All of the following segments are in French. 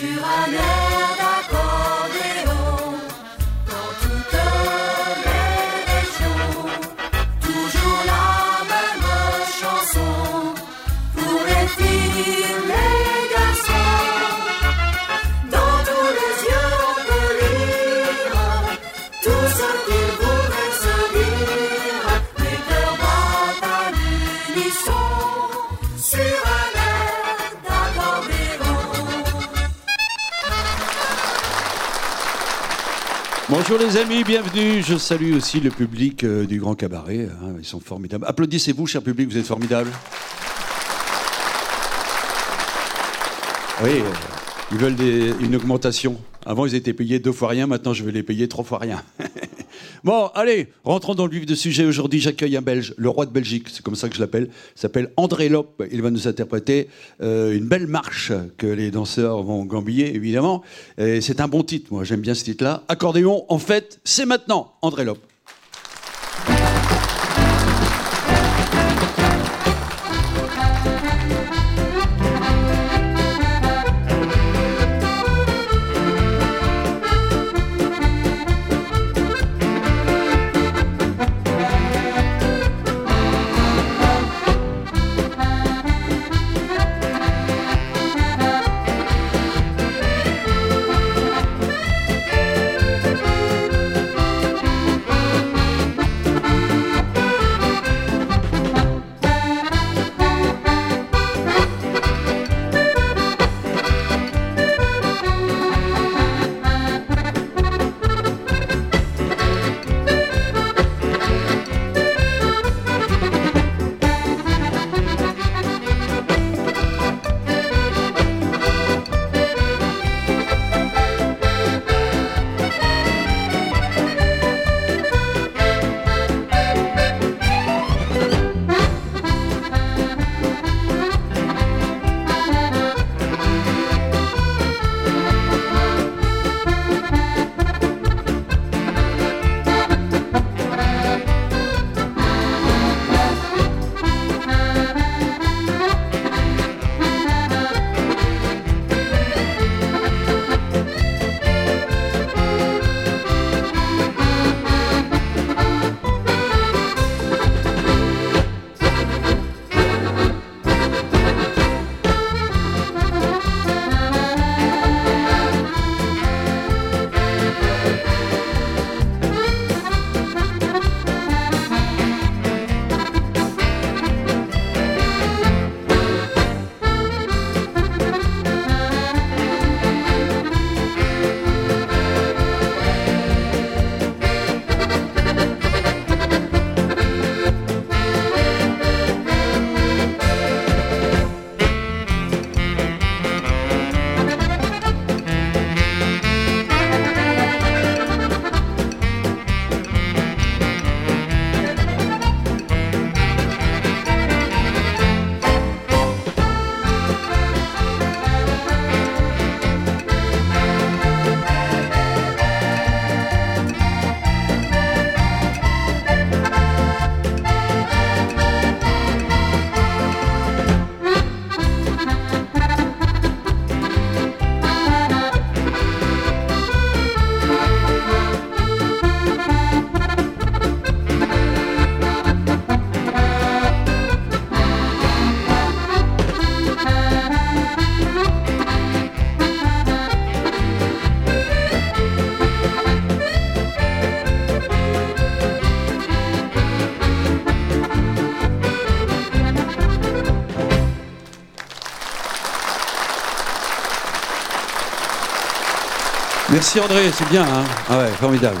sur un air. Bonjour les amis, bienvenue. Je salue aussi le public euh, du Grand Cabaret. Hein, ils sont formidables. Applaudissez-vous, cher public, vous êtes formidables. Oui, euh, ils veulent une augmentation. Avant, ils étaient payés deux fois rien, maintenant, je vais les payer trois fois rien. Bon, allez, rentrons dans le vif du sujet. Aujourd'hui, j'accueille un Belge, le roi de Belgique, c'est comme ça que je l'appelle. Il s'appelle André Lope. Il va nous interpréter euh, une belle marche que les danseurs vont gambiller, évidemment. c'est un bon titre, moi, j'aime bien ce titre-là. Accordéon, en fait, c'est maintenant, André Lope. Merci André, c'est bien, hein ah ouais, formidable.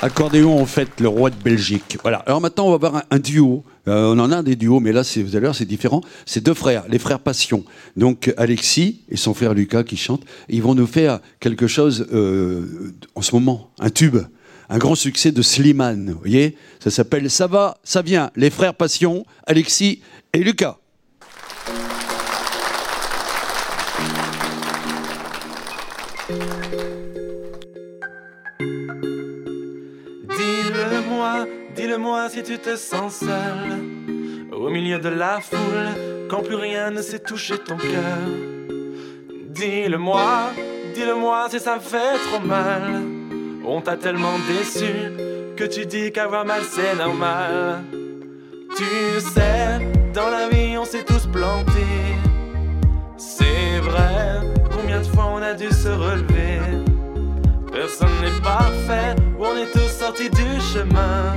Accordéon, en fait, le roi de Belgique. Voilà. Alors maintenant, on va voir un, duo. Euh, on en a des duos, mais là, vous allez c'est différent. C'est deux frères, les frères Passion. Donc Alexis et son frère Lucas qui chantent. Ils vont nous faire quelque chose euh, en ce moment, un tube, un grand succès de Slimane. Vous voyez Ça s'appelle Ça va, ça vient. Les frères Passion, Alexis et Lucas. Dis-le-moi si tu te sens seul, au milieu de la foule, quand plus rien ne sait toucher ton cœur. Dis-le-moi, dis-le-moi si ça me fait trop mal. On t'a tellement déçu que tu dis qu'avoir mal c'est normal. Tu sais, dans la vie on s'est tous plantés. C'est vrai, combien de fois on a dû se relever? Personne n'est parfait, on est tous sortis du chemin.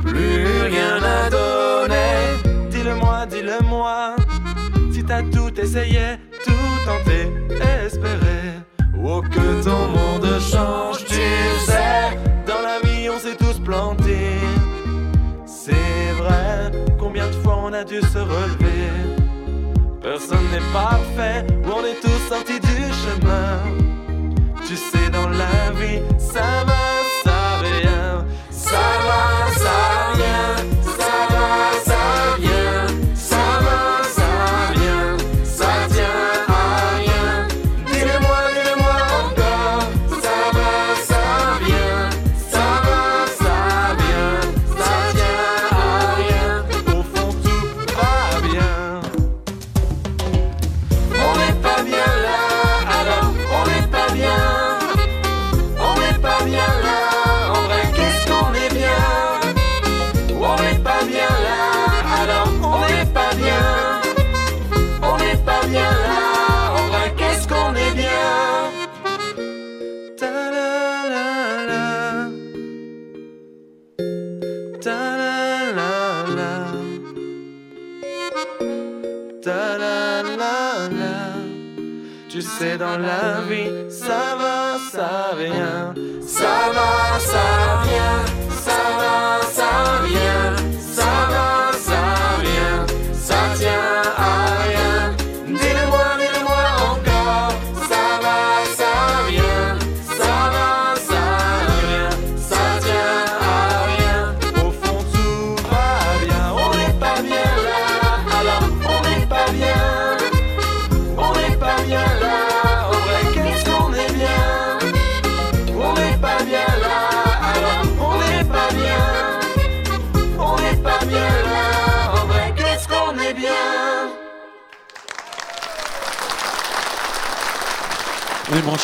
plus rien à donner. Dis-le-moi, dis-le-moi. Si t'as tout essayé, tout tenté, espéré. Oh, que ton monde change, tu sais. Dans la vie, on s'est tous plantés. C'est vrai, combien de fois on a dû se relever. Personne n'est parfait, Sais, dans la vie, ça va, ça vient. Ça va, ça vient.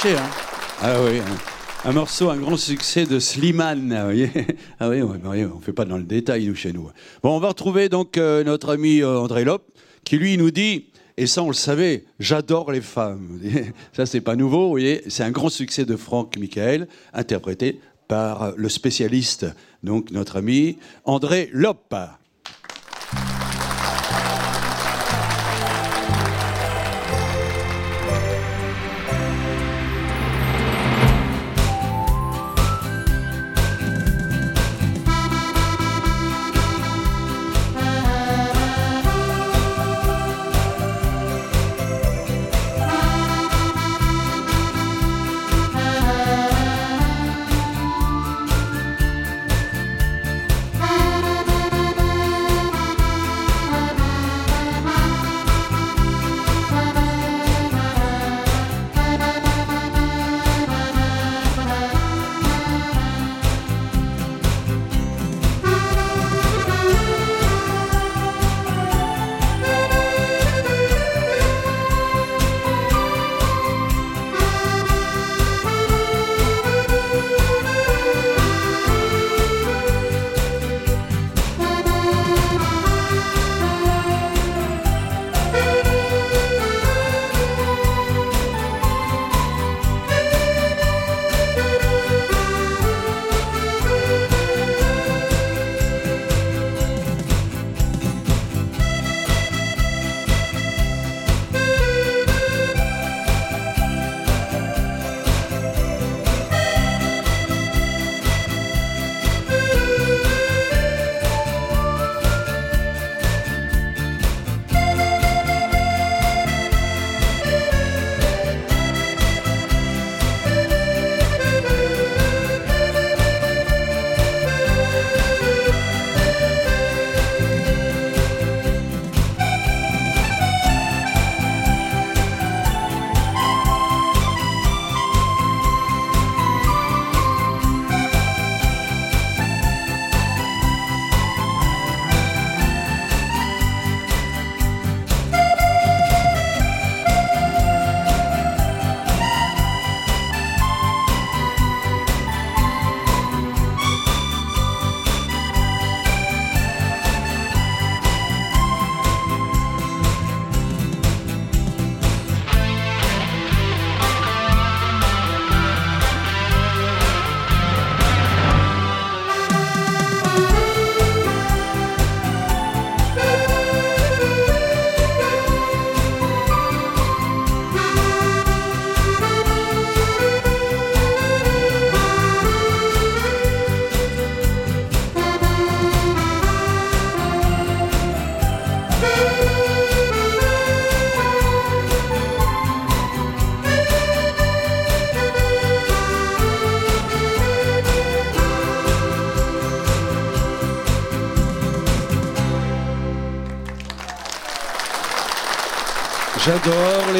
Hein Ah oui. Un, un morceau, un grand succès de Slimane. ah oui, oui, on ne fait pas dans le détail, nous, chez nous. Bon, on va retrouver donc euh, notre ami euh, André Lope, qui lui nous dit, et ça on le savait, j'adore les femmes. Ça, c'est pas nouveau, vous voyez. C'est un grand succès de Franck Michael, interprété par le spécialiste, donc notre ami André Lope.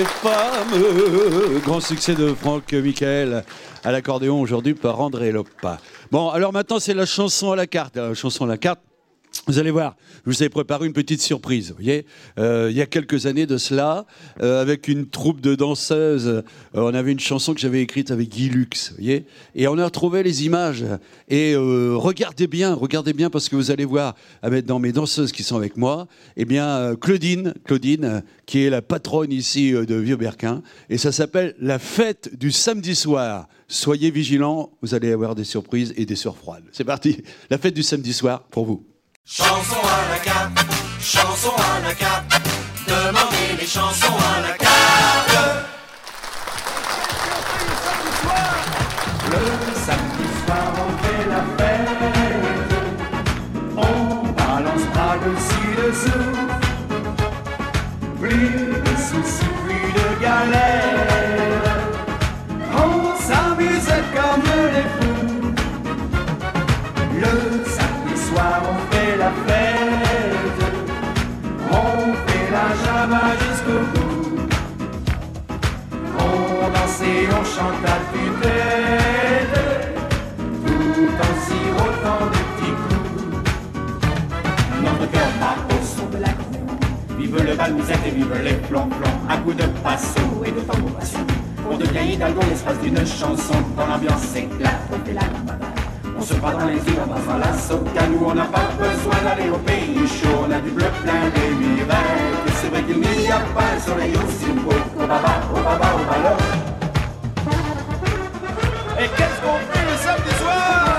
Femmes. Grand succès de Franck Michael à l'accordéon aujourd'hui par André Lopa. Bon, alors maintenant c'est la chanson à la carte. La chanson à la carte. Vous allez voir, je vous ai préparé une petite surprise. Vous voyez, euh, il y a quelques années de cela, euh, avec une troupe de danseuses, euh, on avait une chanson que j'avais écrite avec Guy Lux. Vous voyez, et on a retrouvé les images. Et regardez bien, regardez bien parce que vous allez voir, avec dans mes danseuses qui sont avec moi, eh bien Claudine, Claudine, qui est la patronne ici de Vieux-Berquin, et ça s'appelle la fête du samedi soir. Soyez vigilants, vous allez avoir des surprises et des surfroides. C'est parti, la fête du samedi soir pour vous. Chanson à la carte, chanson à la carte, demandez les chansons à la carte. Le samedi soir on fait la fête, on balance bras dessus dessous, chante à tue-tête, tout en sirotant des petits coups. Notre cœur bat au son de la cour, vive le balouzette et vive les plomb-plomb, à coups de passo et de tambour On devient hidalgo l'espace d'une chanson, quand l'ambiance éclate, on la on se bat dans les îles, on va la soca, nous on n'a pas besoin d'aller au pays chaud, on a du bleu plein des miracles. C'est vrai qu'il n'y a pas un soleil aussi beau, au baba, au baba, au. Et qu'est-ce qu'on fait le samedi soir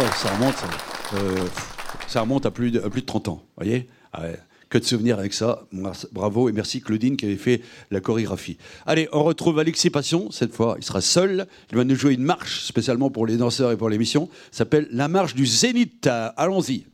oh, ça remonte, euh, ça remonte à plus de, de 30 ans, voyez ah Que de souvenirs avec ça. Bravo et merci Claudine qui avait fait la chorégraphie. Allez, on retrouve Alexis Passion. Cette fois, il sera seul. Il va nous jouer une marche spécialement pour les danseurs et pour l'émission. S'appelle la marche du Zénith. Allons-y.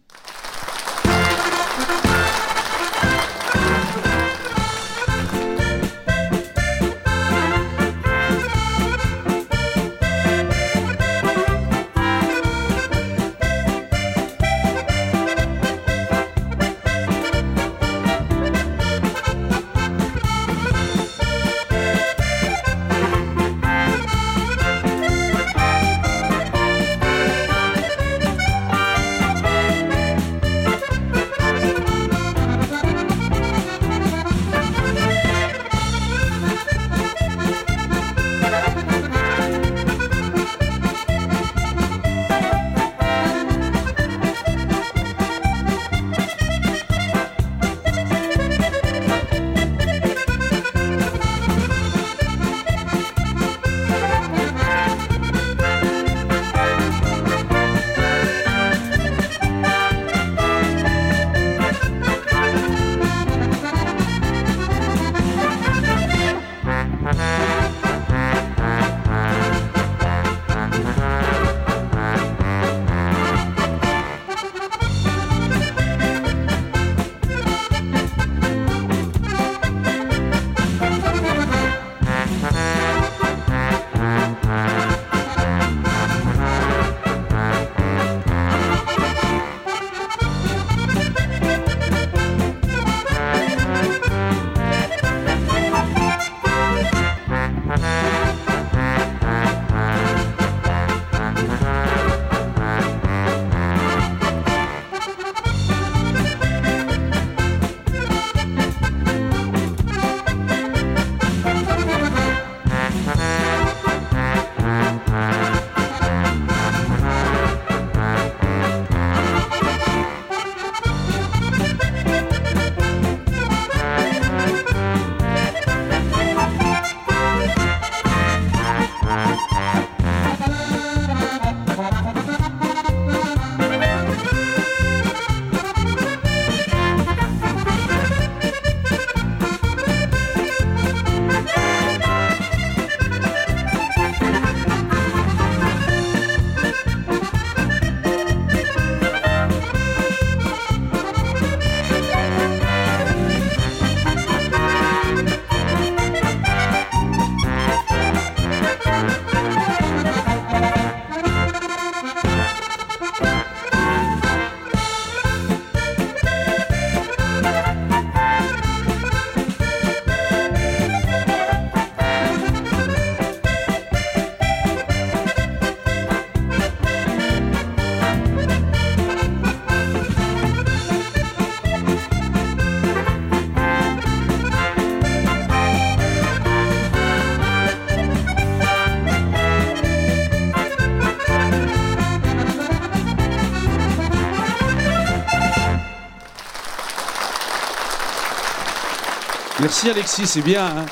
Merci Alexis, c'est bien. hein.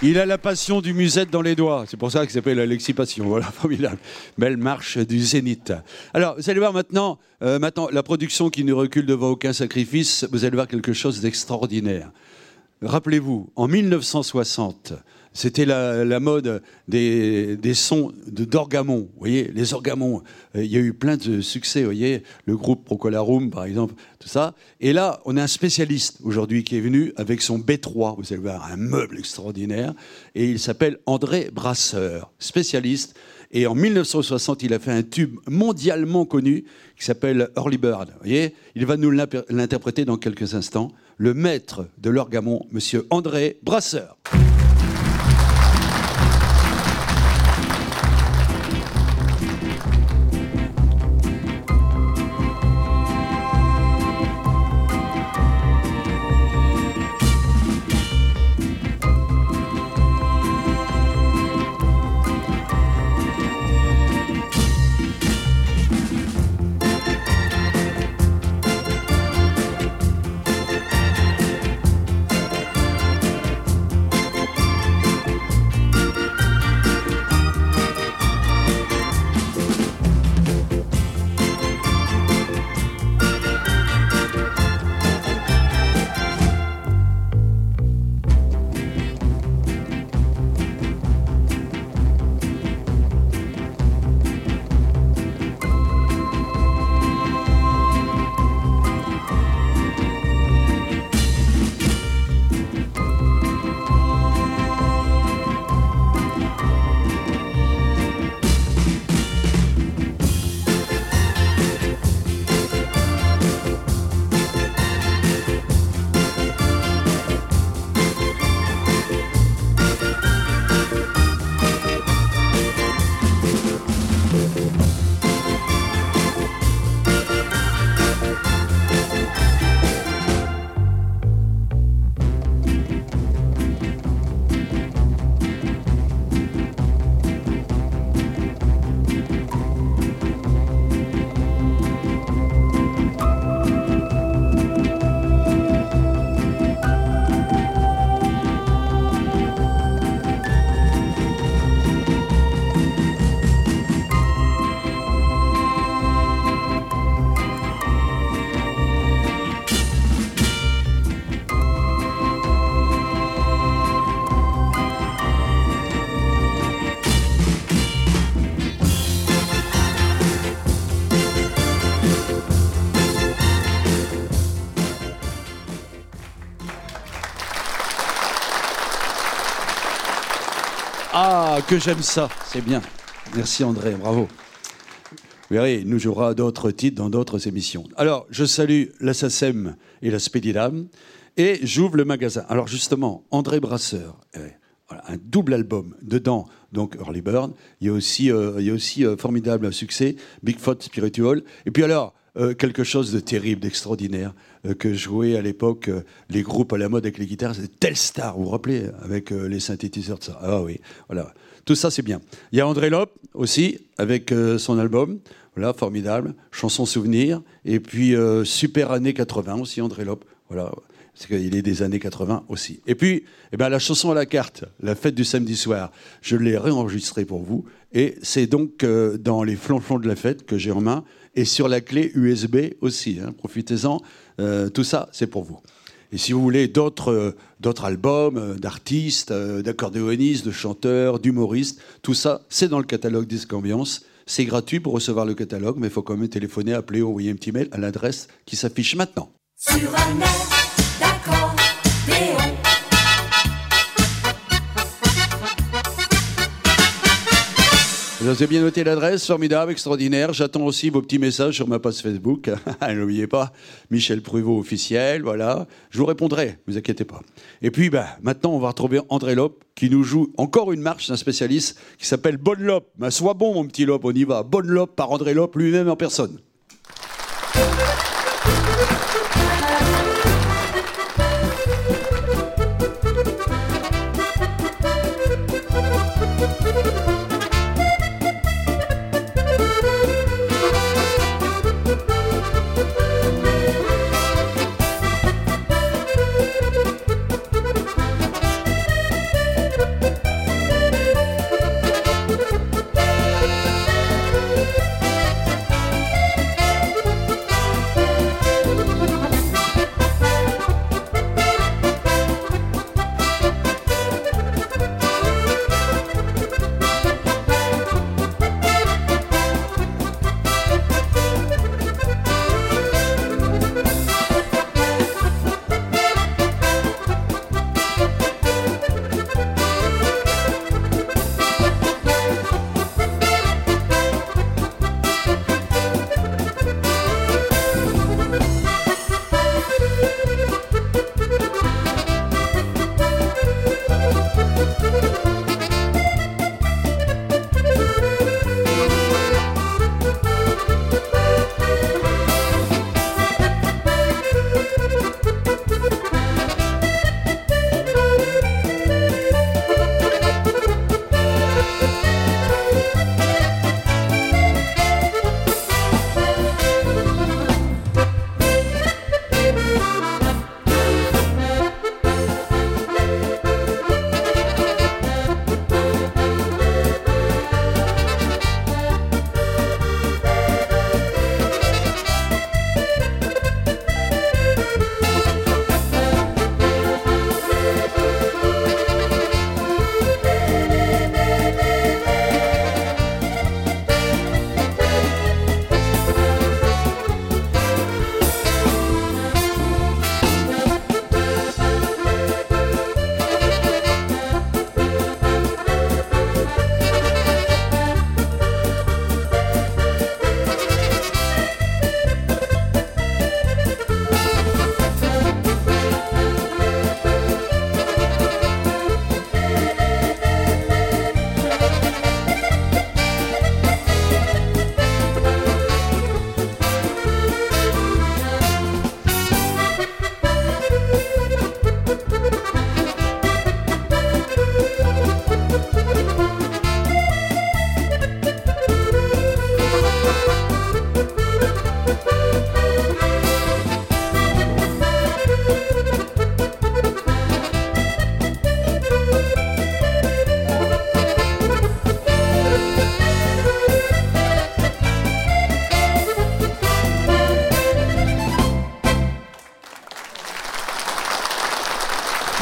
il a la passion du musette dans les doigts. C'est pour ça qu'il s'appelle Alexis Passion. Voilà, formidable. Belle marche du zénith. Alors, vous allez voir maintenant, euh, maintenant, la production qui ne recule devant aucun sacrifice, vous allez voir quelque chose d'extraordinaire. Rappelez-vous, en 1960, c'était la, mode des, sons de d'orgamon. Vous voyez, les orgamons. Euh, Il y a eu plein de succès. Vous voyez, le groupe Procolarum, par exemple, tout ça. Et là, on a un spécialiste aujourd'hui qui est venu avec son B3. Vous allez voir, un meuble extraordinaire. Et il s'appelle André Brasseur, spécialiste. Et en 1960, il a fait un tube mondialement connu qui s'appelle Early Bird. Vous voyez, il va nous l'interpréter dans quelques instants. Le maître de l'orgamon, Monsieur André Brasseur. Que j'aime ça, c'est bien. Merci André, bravo. Vous verrez, il nous jouera d'autres titres dans d'autres émissions. Alors, je salue la SACEM et la Spédidam et j'ouvre le magasin. Alors justement, André Brasseur, eh, un double album dedans, donc Early Bird. Il y a aussi, euh, il y a aussi euh, formidable succès, Bigfoot Spiritual. Et puis alors, euh, quelque chose de terrible, d'extraordinaire, euh, que jouaient à l'époque euh, les groupes à la mode avec les guitares, c'était Telstar, vous vous rappelez, avec les synthétiseurs de ça. Ah oui, voilà. Tout ça, c'est bien. Il y a André Lop aussi, avec son album, voilà, formidable, Chanson Souvenir, et puis Super Année 80 aussi, André Lop, voilà. Parce qu'il est des années 80 aussi. Et puis, eh ben, la chanson à la carte, la fête du samedi soir, je l'ai réenregistrée pour vous. Et c'est donc euh, dans les flonflons de la fête que j'ai en main, et sur la clé USB aussi. hein. Profitez-en. Euh, tout ça, c'est pour vous. Et si vous voulez d'autres euh, albums, d'artistes, d'accordéonistes, de chanteurs, d'humoristes, tout ça, c'est dans le catalogue Disque Ambiance. C'est gratuit pour recevoir le catalogue, mais il faut quand même téléphoner, appeler envoyer un petit mail à l'adresse qui s'affiche maintenant. Sur un air Vous avez bien noté l'adresse, formidable, extraordinaire. J'attends aussi vos petits messages sur ma page Facebook. N'oubliez pas, Michel Pruvot officiel, voilà. Je vous répondrai, ne vous inquiétez pas. Et puis, bah, maintenant, on va retrouver André Lop qui nous joue encore une marche d'un spécialiste qui s'appelle Bonne Lop. Bah, sois bon, mon petit Lop, on y va. Bonne Lop par André Lop lui-même en personne.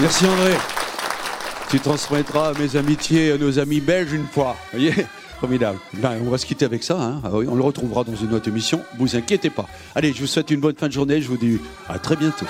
Merci André. Tu transmettras mes amitiés à nos amis belges une fois. Voyez Formidable. Ben, on va se quitter avec ça. Hein. Ah on le retrouvera dans une autre émission. Vous inquiétez pas. Allez, je vous souhaite une bonne fin de journée. Je vous dis à très bientôt.